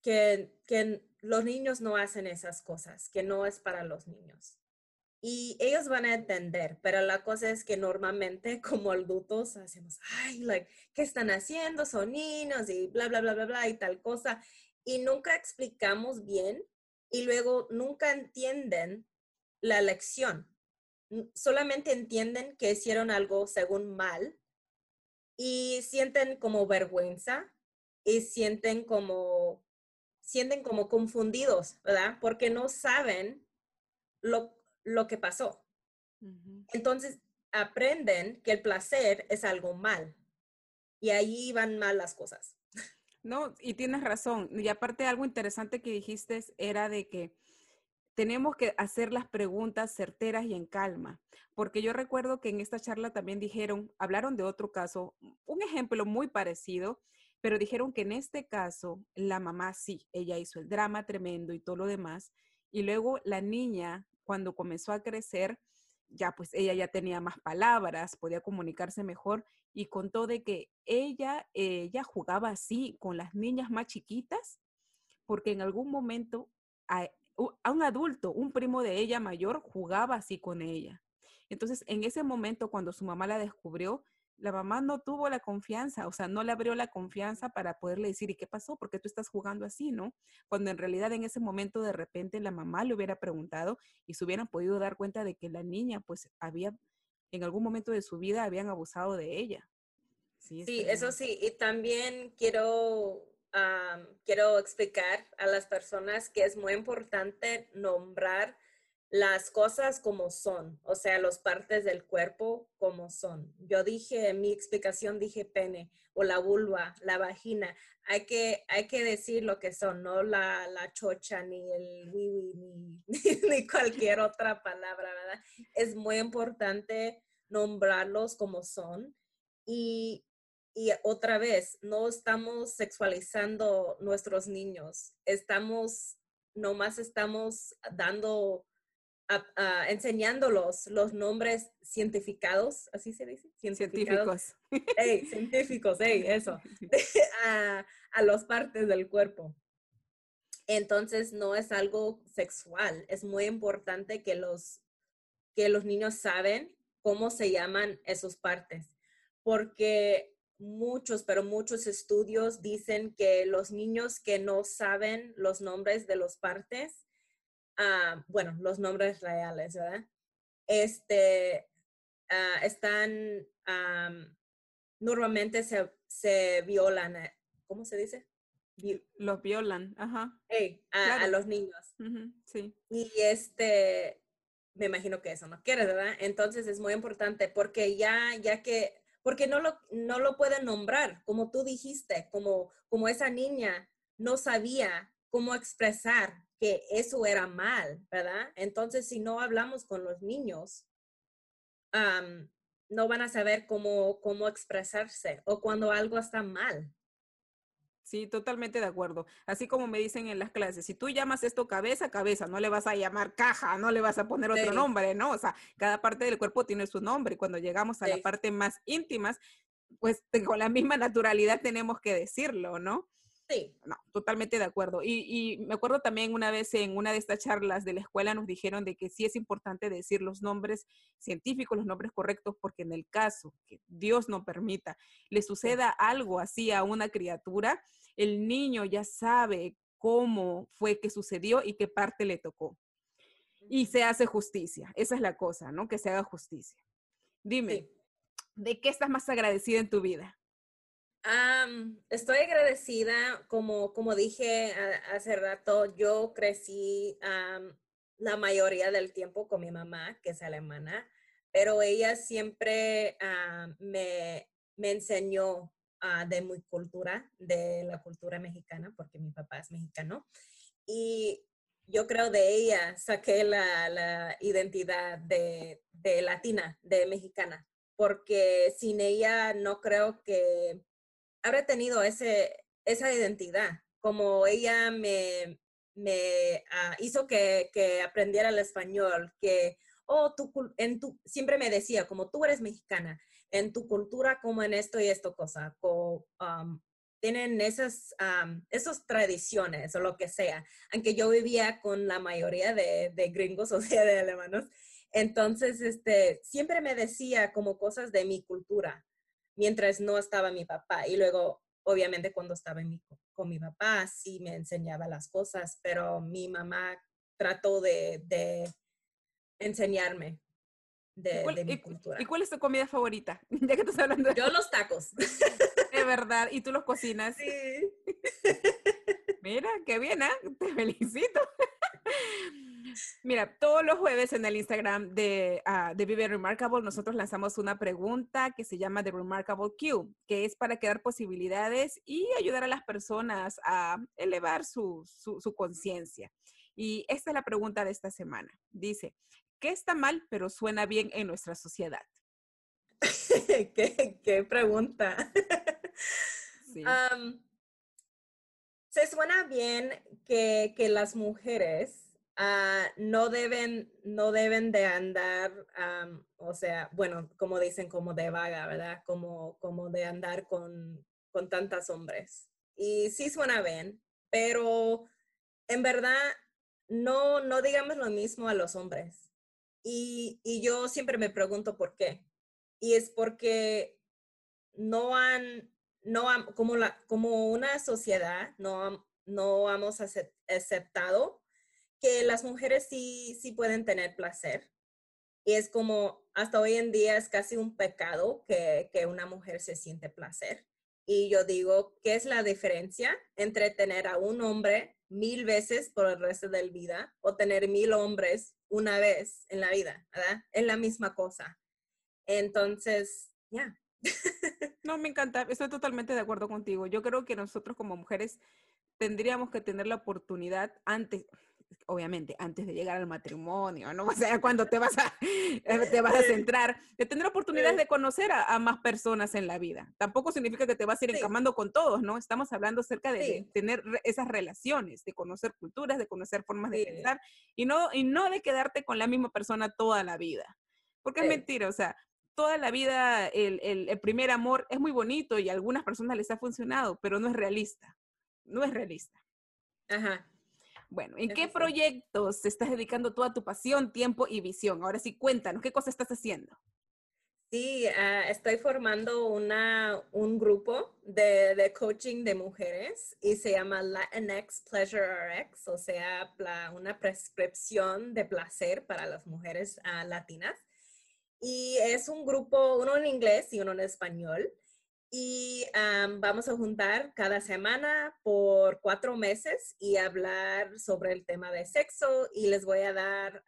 que, que los niños no hacen esas cosas, que no es para los niños. Y ellos van a entender, pero la cosa es que normalmente <laughs> como adultos hacemos, ay, like, ¿qué están haciendo? Son niños y bla, bla, bla, bla, bla y tal cosa. Y nunca explicamos bien y luego nunca entienden la lección. Solamente entienden que hicieron algo según mal y sienten como vergüenza y sienten como sienten como confundidos, ¿verdad? Porque no saben lo, lo que pasó. Entonces, aprenden que el placer es algo mal. Y ahí van mal las cosas. No, y tienes razón. Y aparte algo interesante que dijiste era de que tenemos que hacer las preguntas certeras y en calma, porque yo recuerdo que en esta charla también dijeron, hablaron de otro caso, un ejemplo muy parecido, pero dijeron que en este caso la mamá sí, ella hizo el drama tremendo y todo lo demás. Y luego la niña, cuando comenzó a crecer, ya pues ella ya tenía más palabras, podía comunicarse mejor y contó de que ella, ella jugaba así con las niñas más chiquitas, porque en algún momento a un adulto, un primo de ella mayor, jugaba así con ella. Entonces, en ese momento, cuando su mamá la descubrió, la mamá no tuvo la confianza, o sea, no le abrió la confianza para poderle decir, ¿y qué pasó? ¿Por qué tú estás jugando así, no? Cuando en realidad en ese momento de repente la mamá le hubiera preguntado y se hubieran podido dar cuenta de que la niña pues había, en algún momento de su vida habían abusado de ella. Sí, eso sí, y también quiero, quiero explicar a las personas que es muy importante nombrar las cosas como son, o sea, las partes del cuerpo como son. Yo dije, en mi explicación dije pene o la vulva, la vagina. Hay que, hay que decir lo que son, no la, la chocha ni el wiwi ni, <laughs> ni cualquier otra palabra, ¿verdad? Es muy importante nombrarlos como son. Y, y otra vez, no estamos sexualizando nuestros niños, estamos, nomás estamos dando enseñándolos los nombres cientificados, así se dice, científicos. Hey, científicos, hey, eso, <laughs> <laughs> a, a las partes del cuerpo. Entonces no es algo sexual, es muy importante que los, que los niños saben cómo se llaman esas partes, porque muchos, pero muchos estudios dicen que los niños que no saben los nombres de las partes, Ah, bueno, los nombres reales, ¿verdad? Este, ah, están, normalmente se, se, violan, eh, ¿cómo se dice? los violan, ajá. a, los niños. sí. Y este, me imagino que eso no quiere, ¿verdad? Entonces es muy importante porque ya, ya que, porque no lo, no lo pueden nombrar, como tú dijiste, como, como esa niña no sabía cómo expresar que eso era mal, ¿verdad? Entonces, si no hablamos con los niños, no van a saber cómo, cómo expresarse o cuando algo está mal. Sí, totalmente de acuerdo. Así como me dicen en las clases, si tú llamas esto cabeza, cabeza, no le vas a llamar caja, no le vas a poner otro nombre, ¿no? O sea, cada parte del cuerpo tiene su nombre. Y cuando llegamos a la parte más íntimas, pues con la misma naturalidad tenemos que decirlo, ¿no? Sí. No, totalmente de acuerdo. Y, me acuerdo también una vez en una de estas charlas de la escuela nos dijeron de que sí es importante decir los nombres científicos, los nombres correctos, porque en el caso que Dios no permita, le suceda algo así a una criatura, el niño ya sabe cómo fue que sucedió y qué parte le tocó. Y se hace justicia. Esa es la cosa, ¿no? Que se haga justicia. Dime, ¿de qué estás más agradecida en tu vida? Estoy agradecida, como, como dije hace rato, yo crecí la mayoría del tiempo con mi mamá, que es alemana, pero ella siempre me, me, enseñó uh, de mi cultura, de la cultura mexicana, porque mi papá es mexicano. Y yo creo de ella saqué la, la identidad de, de latina, de mexicana, porque sin ella no creo que habré tenido ese, esa identidad, como ella me, me ah, hizo que, que, aprendiera el español, que, oh, en tu, siempre me decía, como tú eres mexicana, en tu cultura como en esto y esto cosa, tienen esas, esas tradiciones o lo que sea, aunque yo vivía con la mayoría de, de gringos, <laughs> o sea, de alemanos, entonces, este, siempre me decía como cosas de mi cultura mientras no estaba mi papá. Y luego, obviamente, cuando estaba con mi papá, sí me enseñaba las cosas, pero mi mamá trató de, enseñarme de, mi cultura. ¿Y cuál es tu comida favorita? <laughs> Ya que estás hablando. Yo los tacos. De <laughs> verdad. ¿Y tú los cocinas? Sí. <laughs> Mira, qué bien, ¿eh? Te felicito. Mira, todos los jueves en el Instagram de, uh, de Vive Remarkable nosotros lanzamos una pregunta que se llama The Remarkable Q, que es para crear posibilidades y ayudar a las personas a elevar su, su, conciencia. Y esta es la pregunta de esta semana. Dice, ¿qué está mal pero suena bien en nuestra sociedad? <laughs> ¿Qué, pregunta? <laughs> se suena bien que, que las mujeres Ah, no, deben, no deben de andar, o sea, bueno, como dicen, como de vaga, ¿verdad? Como, como de andar con, con tantos hombres. Y sí suena bien, pero en verdad no, no digamos lo mismo a los hombres. Y, y yo siempre me pregunto por qué. Y es porque no han, no como, la, como una sociedad, no, no hemos aceptado que las mujeres sí, sí pueden tener placer. Y es como, hasta hoy en día es casi un pecado que, que una mujer se siente placer. Y yo digo, ¿qué es la diferencia entre tener a un hombre mil veces por el resto de la vida o tener mil hombres una vez en la vida? ¿verdad? Es la misma cosa. Entonces, ya. <laughs> no, me encanta. Estoy totalmente de acuerdo contigo. Yo creo que nosotros como mujeres tendríamos que tener la oportunidad antes, obviamente, antes de llegar al matrimonio, ¿no? <laughs> O sea, cuando te vas a, <laughs> eh, te vas a centrar, de tener oportunidades de conocer a, más personas en la vida. Tampoco significa que te vas a ir encamando con todos, ¿no? Estamos hablando acerca de, tener esas relaciones, de conocer culturas, de conocer formas de pensar y no, y no de quedarte con la misma persona toda la vida. Porque es mentira, o sea, toda la vida el, el, primer amor es muy bonito y a algunas personas les ha funcionado, pero no es realista. No es realista. Ajá. Bueno, ¿en qué proyectos te estás dedicando toda tu pasión, tiempo y visión? Ahora sí, cuéntanos, ¿qué cosas estás haciendo? Sí, ah, estoy formando una, un grupo de, de, coaching de mujeres y se llama Latinx Pleasure RX, o sea, una prescripción de placer para las mujeres uh, latinas. Y es un grupo, uno en inglés y uno en español. Y vamos a juntar cada semana por cuatro meses y hablar sobre el tema de sexo y les voy a dar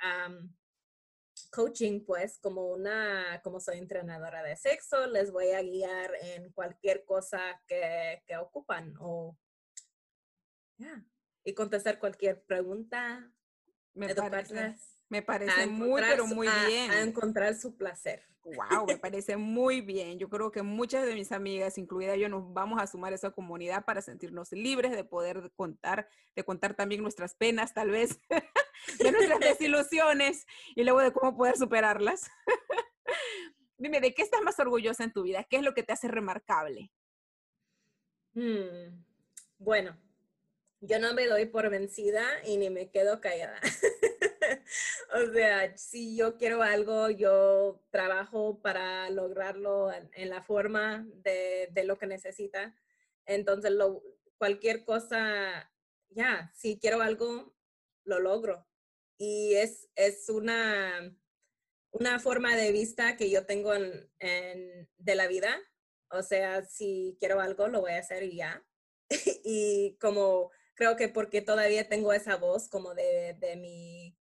coaching, pues como una, como soy entrenadora de sexo, les voy a guiar en cualquier cosa que, que ocupan o y contestar cualquier pregunta, Me me parece muy, pero muy bien. A encontrar su placer. Wow, me <laughs> parece muy bien. Yo creo que muchas de mis amigas, incluida yo, nos vamos a sumar a esa comunidad para sentirnos libres de poder contar, de contar también nuestras penas, tal vez, <laughs> de nuestras <laughs> desilusiones y luego de cómo poder superarlas. Dime, ¿de qué estás más orgullosa en tu vida? ¿Qué es lo que te hace remarcable? Hmm, bueno, yo no me doy por vencida y ni me quedo callada. O sea, si yo quiero algo, yo trabajo para lograrlo en, la forma de, lo que necesita. Entonces, cualquier cosa, ya, si quiero algo, lo logro. Y es, es una, una forma de vista que yo tengo en, de la vida. O sea, si quiero algo, lo voy a hacer ya. <laughs> y como creo que porque todavía tengo esa voz como de, de mi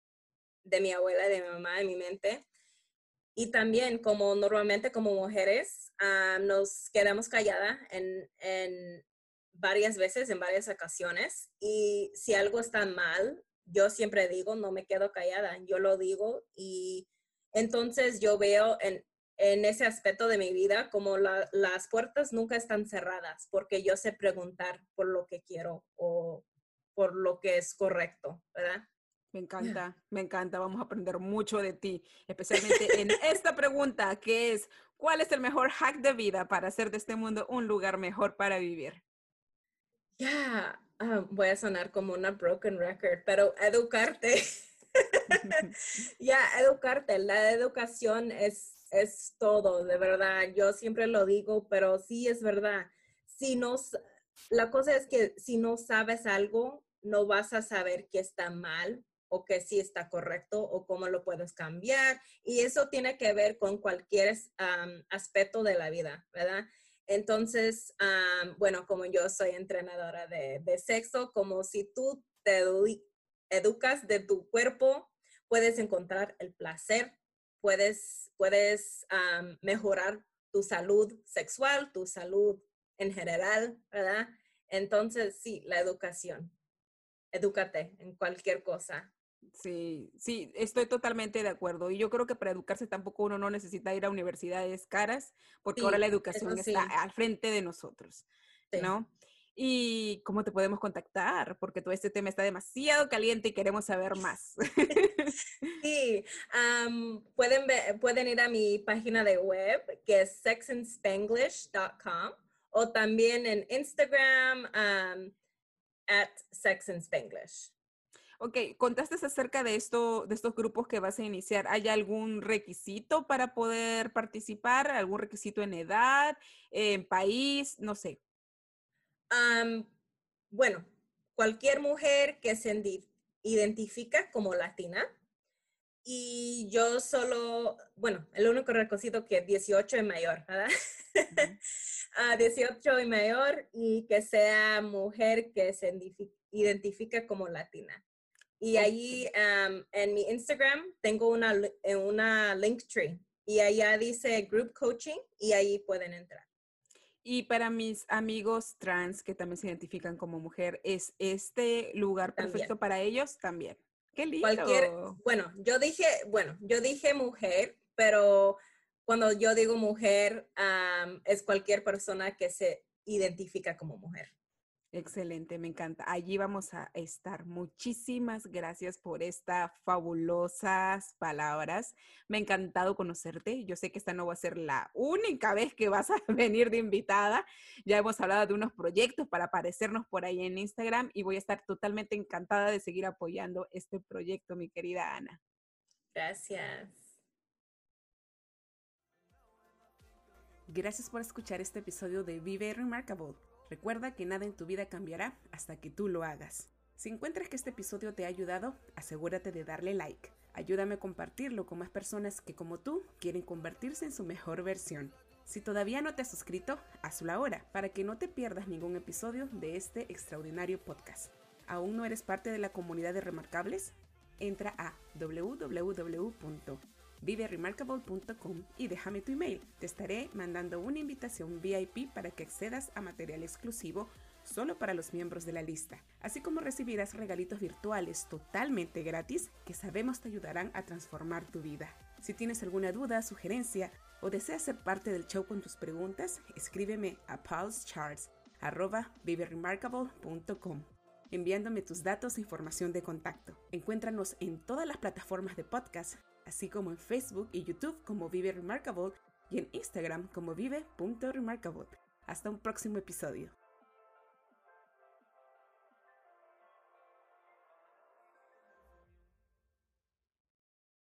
de mi abuela, de mi mamá en mi mente. Y también como normalmente como mujeres ah, nos quedamos calladas en, varias veces, en varias ocasiones. Y si algo está mal, yo siempre digo, no me quedo callada, yo lo digo. Y entonces yo veo en ese aspecto de mi vida como las puertas nunca están cerradas, porque yo sé preguntar por lo que quiero o por lo que es correcto, ¿verdad? Me encanta, me encanta. Vamos a aprender mucho de ti, especialmente en esta pregunta que es, ¿cuál es el mejor hack de vida para hacer de este mundo un lugar mejor para vivir? Ya, ah, voy a sonar como una broken record, pero educarte. <laughs> <laughs> ya, educarte. La educación es, es todo, de verdad. Yo siempre lo digo, pero sí es verdad. Si nos, la cosa es que si no sabes algo, no vas a saber que está mal o que sí está correcto o cómo lo puedes cambiar. Y eso tiene que ver con cualquier aspecto de la vida, ¿verdad? Entonces, bueno, como yo soy entrenadora de, sexo, como si tú te educas de tu cuerpo, puedes encontrar el placer, puedes, puedes mejorar tu salud sexual, tu salud en general, ¿verdad? Entonces, sí, la educación. Edúcate en cualquier cosa. Sí, sí, estoy totalmente de acuerdo. Y yo creo que para educarse tampoco uno no necesita ir a universidades caras, porque ahora la educación está al frente de nosotros, ¿no? ¿Y cómo te podemos contactar? Porque todo este tema está demasiado caliente y queremos saber más. <laughs> sí, pueden, pueden ir a mi página de web, que es sexandspanglish.com, o también en Instagram, at sexandspanglish. Ok, contaste acerca de esto, de estos grupos que vas a iniciar. ¿Hay algún requisito para poder participar? ¿Algún requisito en edad, en país? No sé. bueno, cualquier mujer que se identifica como latina. Y yo solo, bueno, el único requisito que 18 y mayor, ¿verdad? 18 <laughs> y mayor y que sea mujer que se identifica como latina. Y ahí en mi Instagram tengo una, eh, una link tree y allá dice Group Coaching y ahí pueden entrar. Y para mis amigos trans que también se identifican como mujer, ¿es este lugar perfecto para ellos también? Qué lindo. Cualquier, bueno, yo dije, bueno, yo dije mujer, pero cuando yo digo mujer, es cualquier persona que se identifica como mujer. Excelente, me encanta. Allí vamos a estar. Muchísimas gracias por estas fabulosas palabras. Me ha encantado conocerte. Yo sé que esta no va a ser la única vez que vas a <laughs> venir de invitada. Ya hemos hablado de unos proyectos para aparecernos por ahí en Instagram y voy a estar totalmente encantada de seguir apoyando este proyecto, mi querida Ana. Gracias. Gracias por escuchar este episodio de Vive Remarkable. Recuerda que nada en tu vida cambiará hasta que tú lo hagas. Si encuentras que este episodio te ha ayudado, asegúrate de darle like. Ayúdame a compartirlo con más personas que como tú quieren convertirse en su mejor versión. Si todavía no te has suscrito, hazlo ahora para que no te pierdas ningún episodio de este extraordinario podcast. ¿Aún no eres parte de la comunidad de Remarkables? Entra a www viveremarkable.com y déjame tu email. Te estaré mandando una invitación VIP para que accedas a material exclusivo solo para los miembros de la lista, así como recibirás regalitos virtuales totalmente gratis que sabemos te ayudarán a transformar tu vida. Si tienes alguna duda, sugerencia o deseas ser parte del show con tus preguntas, escríbeme a pulsecharts.viveremarkable.com enviándome tus datos e información de contacto. Encuéntranos en todas las plataformas de podcast así como en Facebook y YouTube como Vive Remarkable y en Instagram como vive.remarkable. Hasta un próximo episodio.